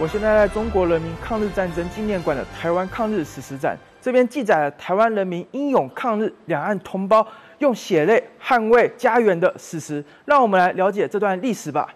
我现在在中国人民抗日战争纪念馆的台湾抗日史实展，这边记载了台湾人民英勇抗日两岸同胞用血泪捍卫家园的史实。让我们来了解这段历史吧。